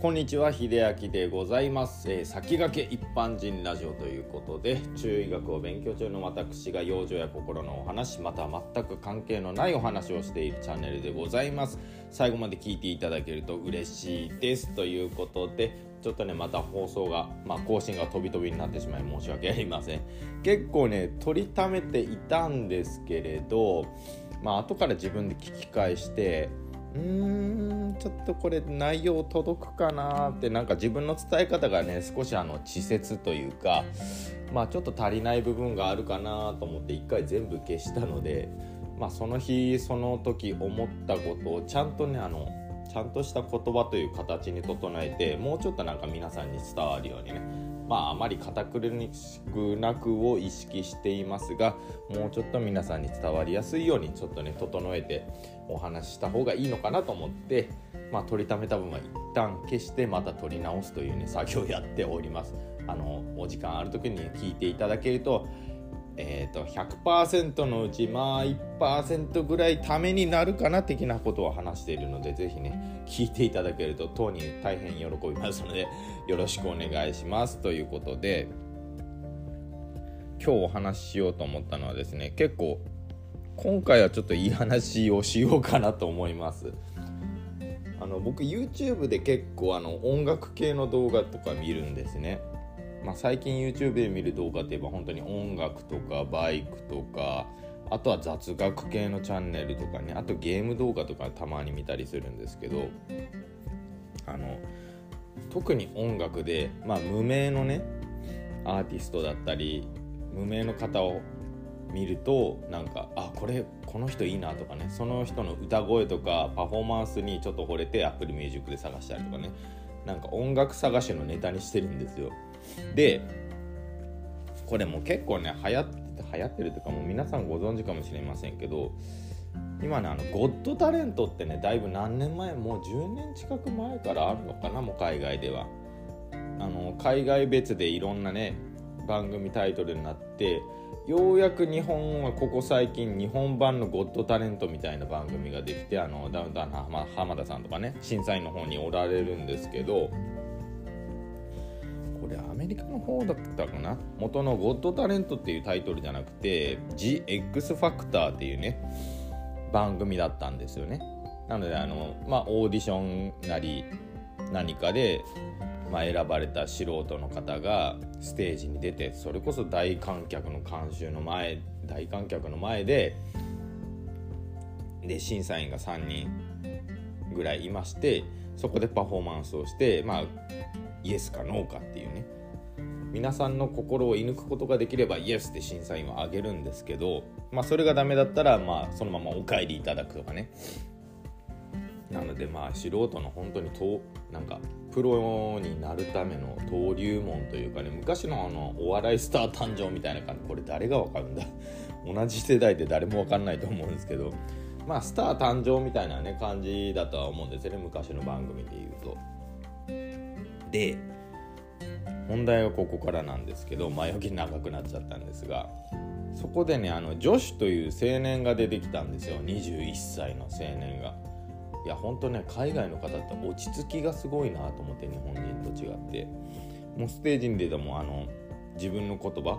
こんにちは秀明でございます、えー先駆け一般人ラジオということで中医学を勉強中の私が養生や心のお話また全く関係のないお話をしているチャンネルでございます。最後まで聞いていただけると嬉しいですということでちょっとねまた放送が、まあ、更新が飛び飛びになってしまい申し訳ありません。結構ね取りためていたんですけれどまあ後から自分で聞き返してうーんちょっとこれ内容届くかなってなんか自分の伝え方がね少しあの稚拙というかまあちょっと足りない部分があるかなと思って一回全部消したのでまあその日その時思ったことをちゃんとねあのちゃんとした言葉という形に整えてもうちょっとなんか皆さんに伝わるようにねまああまり堅苦しくなくを意識していますがもうちょっと皆さんに伝わりやすいようにちょっとね整えてお話しした方がいいのかなと思って、まあ、取りためた分は一旦消してまた取り直すというね作業をやっております。あのお時間ある時に聞いていただけるとえー、と100%のうちまあ1%ぐらいためになるかな的なことを話しているのでぜひね聞いていただけると当に大変喜びますのでよろしくお願いしますということで今日お話ししようと思ったのはですね結構今回はちょっといい話をしようかなと思います。あの僕 YouTube で結構あの音楽系の動画とか見るんですね。まあ、最近 YouTube で見る動画といえば本当に音楽とかバイクとかあとは雑学系のチャンネルとかねあとゲーム動画とかたまに見たりするんですけどあの特に音楽で、まあ、無名のねアーティストだったり無名の方を見るとなんかあこれこの人いいなとかねその人の歌声とかパフォーマンスにちょっと惚れて Apple Music で探したりとかねなんか音楽探しのネタにしてるんですよ。でこれも結構ね流行って流行ってるというかもう皆さんご存知かもしれませんけど今ねあのゴッドタレントってねだいぶ何年前もう10年近く前からあるのかなもう海外では。あの海外別でいろんなね番組タイトルになってようやく日本はここ最近日本版のゴッドタレントみたいな番組ができてあのダウンタウンの浜浜田さんとかね審査員の方におられるんですけどこれアメリカの方だったかな？元の「ゴッドタレント」っていうタイトルじゃなくて「The X Factor」っていうね番組だったんですよね。なのであのまあオーディションなり何かで、まあ、選ばれた素人の方がステージに出てそれこそ大観客の監修の前大観客の前でで審査員が3人ぐらいいましてそこでパフォーマンスをしてまあイエスかノーかっていうね。皆さんの心を射抜くことができればイエスって審査員はあげるんですけど、まあ、それがダメだったら、まあ、そのままお帰りいただくとかね。なのでまあ素人の本当にとなんかプロになるための登竜門というかね昔のあのお笑いスター誕生みたいな感じ。これ誰がわかるんだ？同じ世代で誰もわかんないと思うんですけど。まあスター誕生みたいなね感じだとは思うんですよね昔の番組で言うと。で本題はここからなんですけど前置き長くなっちゃったんですがそこでねあの女子という青年が出てきたんですよ。21歳の青年が。いや本当ね海外の方って落ち着きがすごいなと思って日本人と違って。もうステージに出てもあの自分の言葉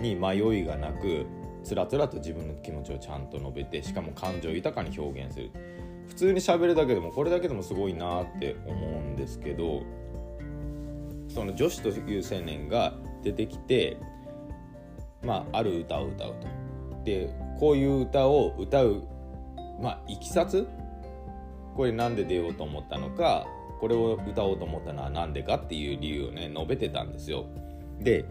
に迷いがなくつらつらと自分の気持ちをちゃんと述べてしかも感情豊かに表現する。普通に喋るだけでもこれだけでもすごいなって思うんですけどその女子という青年が出てきてまあある歌を歌うと。でこういう歌を歌うまあいきさつ？これなんで出ようと思ったのか？これを歌おうと思ったのは何でかっていう理由をね述べてたんですよ。で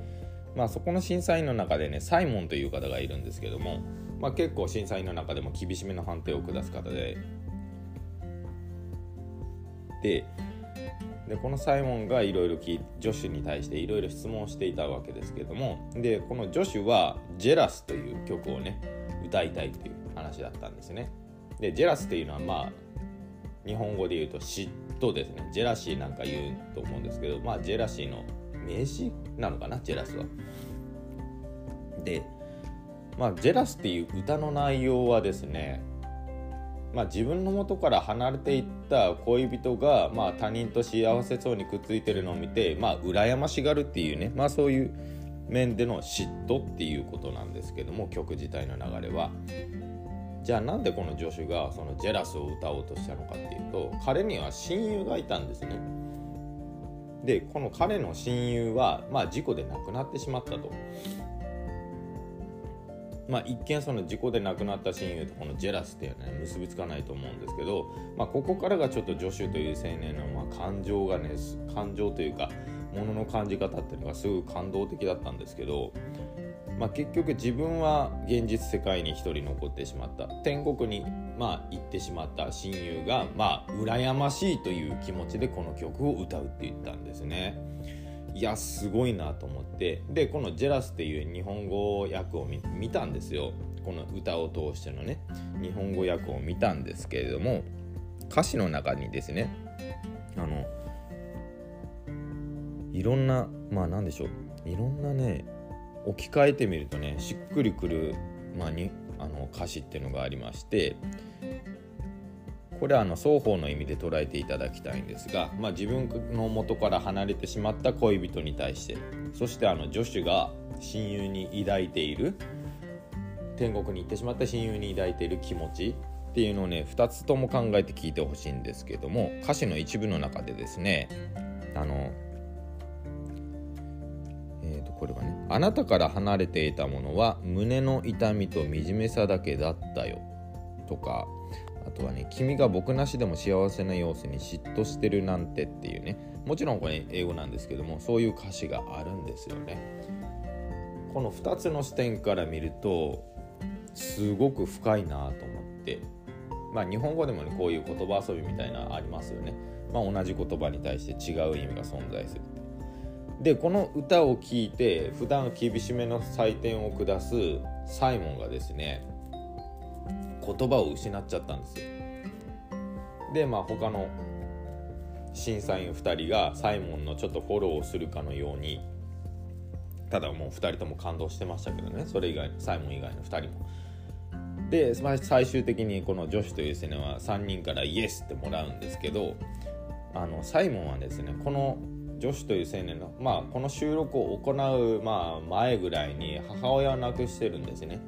まあそこの審査員の中でねサイモンという方がいるんですけども、まあ、結構審査員の中でも厳しめの判定を下す方でででこのサイモンがいろいろ女子に対していろいろ質問をしていたわけですけどもでこの女子は「ジェラス」という曲をね歌いたいっていう話だったんですね。でジェラスっていうのはまあ日本語で言うと嫉妬ですね。ジェラシーなんか言うと思うんですけどまあジェラシーの名詞なのかな？ジェラスは。でまあジェラスっていう歌の内容はですねまあ、自分の元から離れていった恋人が、まあ、他人と幸せそうにくっついてるのを見て、まあ、羨ましがるっていうね、まあ、そういう面での嫉妬っていうことなんですけども曲自体の流れは。じゃあなんでこの助手がそのジェラスを歌おうとしたのかっていうと彼には親友がいたんですね。でこの彼の親友は、まあ、事故で亡くなってしまったと。まあ、一見その事故で亡くなった親友とこのジェラスっていうのは、ね、結びつかないと思うんですけど、まあ、ここからがちょっとジョシュという青年のま感情がね感情というかものの感じ方っていうのがすごく感動的だったんですけど、まあ、結局自分は現実世界に一人残ってしまった天国にま行ってしまった親友がまあ羨ましいという気持ちでこの曲を歌うって言ったんですね。いやすごいなと思って。でこの「ジェラス」っていう日本語訳を見たんですよ。この歌を通してのね。日本語訳を見たんですけれども歌詞の中にですねあのいろんなまあ何でしょう。いろんなね置き換えてみるとねしっくりくる、まあ、にあの歌詞っていうのがありましてこれはあの双方の意味で捉えていただきたいんですが、まあ、自分の元から離れてしまった恋人に対してそしてあの女子が親友に抱いている天国に行ってしまった親友に抱いている気持ちっていうのをね2つとも考えて聞いてほしいんですけども歌詞の一部の中でですねあのえー、とこれはね「あなたから離れていたものは胸の痛みと惨めさだけだったよ」とかあとはね、君が僕なしでも幸せな様子に嫉妬してるなんてっていうね、もちろんこれ英語なんですけども、そういう歌詞があるんですよね。この2つの視点から見ると、すごく深いなと思って、まあ日本語でもね、こういう言葉遊びみたいなありますよね。まあ同じ言葉に対して違う意味が存在する。でこの歌を聴いて普段厳しめの採点を下すサイモンがですね言葉を失っちゃったんですよ。でまあ他の審査員2人がサイモンのちょっとフォローをするかのようにただもう2人とも感動してましたけどね。それ以外サイモン以外の2人も。で最終的にこの女子という青年は3人からイエスってもらうんですけどあのサイモンはですねこの女子という青年の、まあ、この収録を行う、まあ、前ぐらいに母親を亡くしてるんですね。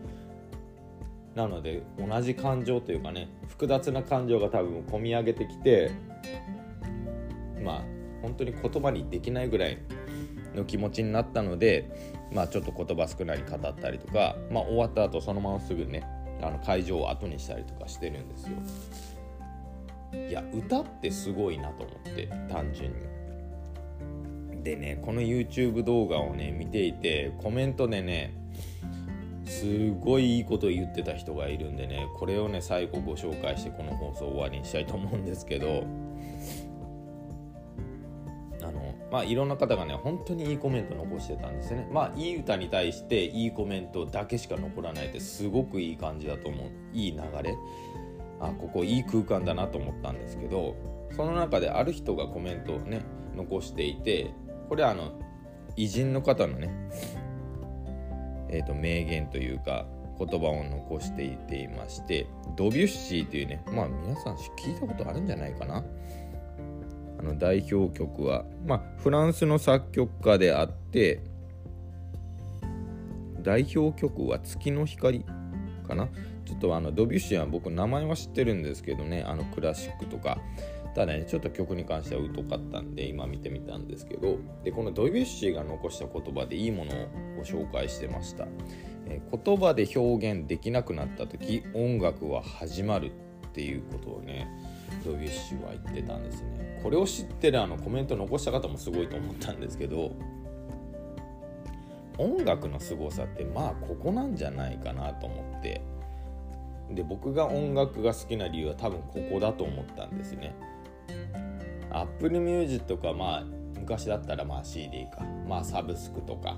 なので同じ感情というかね複雑な感情が多分込み上げてきてまあ本当に言葉にできないぐらいの気持ちになったのでまあちょっと言葉少ない語ったりとか、まあ、終わった後そのまますぐねあの会場を後にしたりとかしてるんですよ。いや歌ってすごいなと思って単純に。でねこの YouTube 動画をね見ていてコメントでねすごいいいこと言ってた人がいるんでねこれをね最後ご紹介してこの放送終わりにしたいと思うんですけどあのまあいろんな方がね本当にいいコメント残してたんですね。まあいい歌に対していいコメントだけしか残らないってすごくいい感じだと思う。いい流れ。あここいい空間だなと思ったんですけどその中である人がコメントをね残していてこれはあの偉人の方のねえーと、名言というか言葉を残していていましてドビュッシーというねまあ皆さん聞いたことあるんじゃないかな。あの代表曲は、まあ、フランスの作曲家であって代表曲は月の光かな。ちょっとあのドビュッシーは僕名前は知ってるんですけどねあのクラシックとか。ただね。ちょっと曲に関しては疎かったんで今見てみたんですけど。でこのドビュッシーが残した言葉でいいものをご紹介してました、えー、言葉で表現できなくなった時音楽は始まるっていうことをねドビュッシーは言ってたんですね。これを知ってるあのコメント残した方もすごいと思ったんですけど音楽の凄さってまあここなんじゃないかなと思って。で僕が音楽が好きな理由は多分ここだと思ったんですね。Apple Music とかまあ昔だったらまあ CD か。まあサブスクとか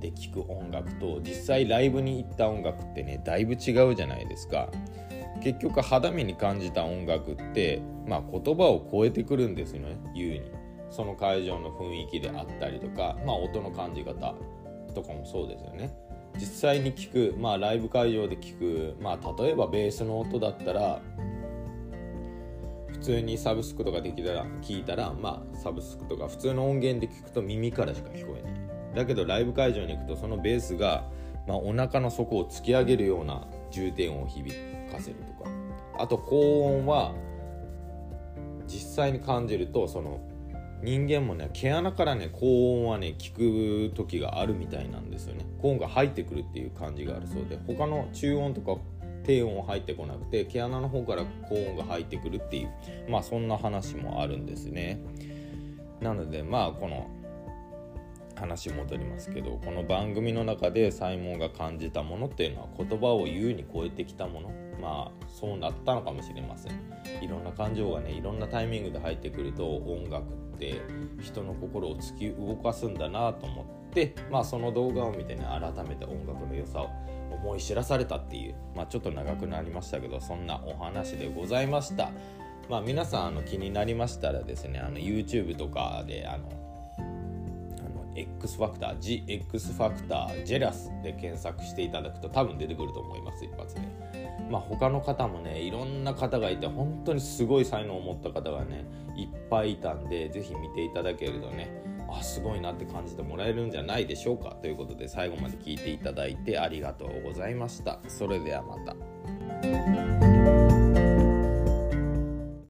で聴く音楽と実際ライブに行った音楽ってねだいぶ違うじゃないですか。結局肌身に感じた音楽ってまあ言葉を超えてくるんですよね優に。その会場の雰囲気であったりとかまあ音の感じ方とかもそうですよね。実際に聞くまあライブ会場で聞くまあ例えばベースの音だったら普通にサブスクとかできたら聞いたらまあサブスクとか普通の音源で聞くと耳からしか聞こえない。だけどライブ会場に行くとそのベースが、まあ、お腹の底を突き上げるような重点音を響かせるとか。あと高音は実際に感じるとその人間もね毛穴からね高音はね聞く時があるみたいなんですよね。高音が入ってくるっていう感じがあるそうで他の中音とか低音は入ってこなくて毛穴の方から高音が入ってくるっていうまあそんな話もあるんですね。なのでまあこの話戻りますけどこの番組の中でサイモンが感じたものっていうのは言葉を言うに超えてきたもの。まあそうなったのかもしれません。いろんな感情がねいろんなタイミングで入ってくると音楽って人の心を突き動かすんだなと思ってまあその動画を見てね改めて音楽の良さを思い知らされたっていうまあちょっと長くなりましたけどそんなお話でございました。まあ皆さんあの気になりましたらですねあの YouTube とかであの X ファクター GX ファクタージェラスで検索していただくと多分出てくると思います一発でまあ他の方もねいろんな方がいて本当にすごい才能を持った方がねいっぱいいたんで是非見ていただけるとねあすごいなって感じてもらえるんじゃないでしょうか。ということで最後まで聞いていただいてありがとうございました。それではまた。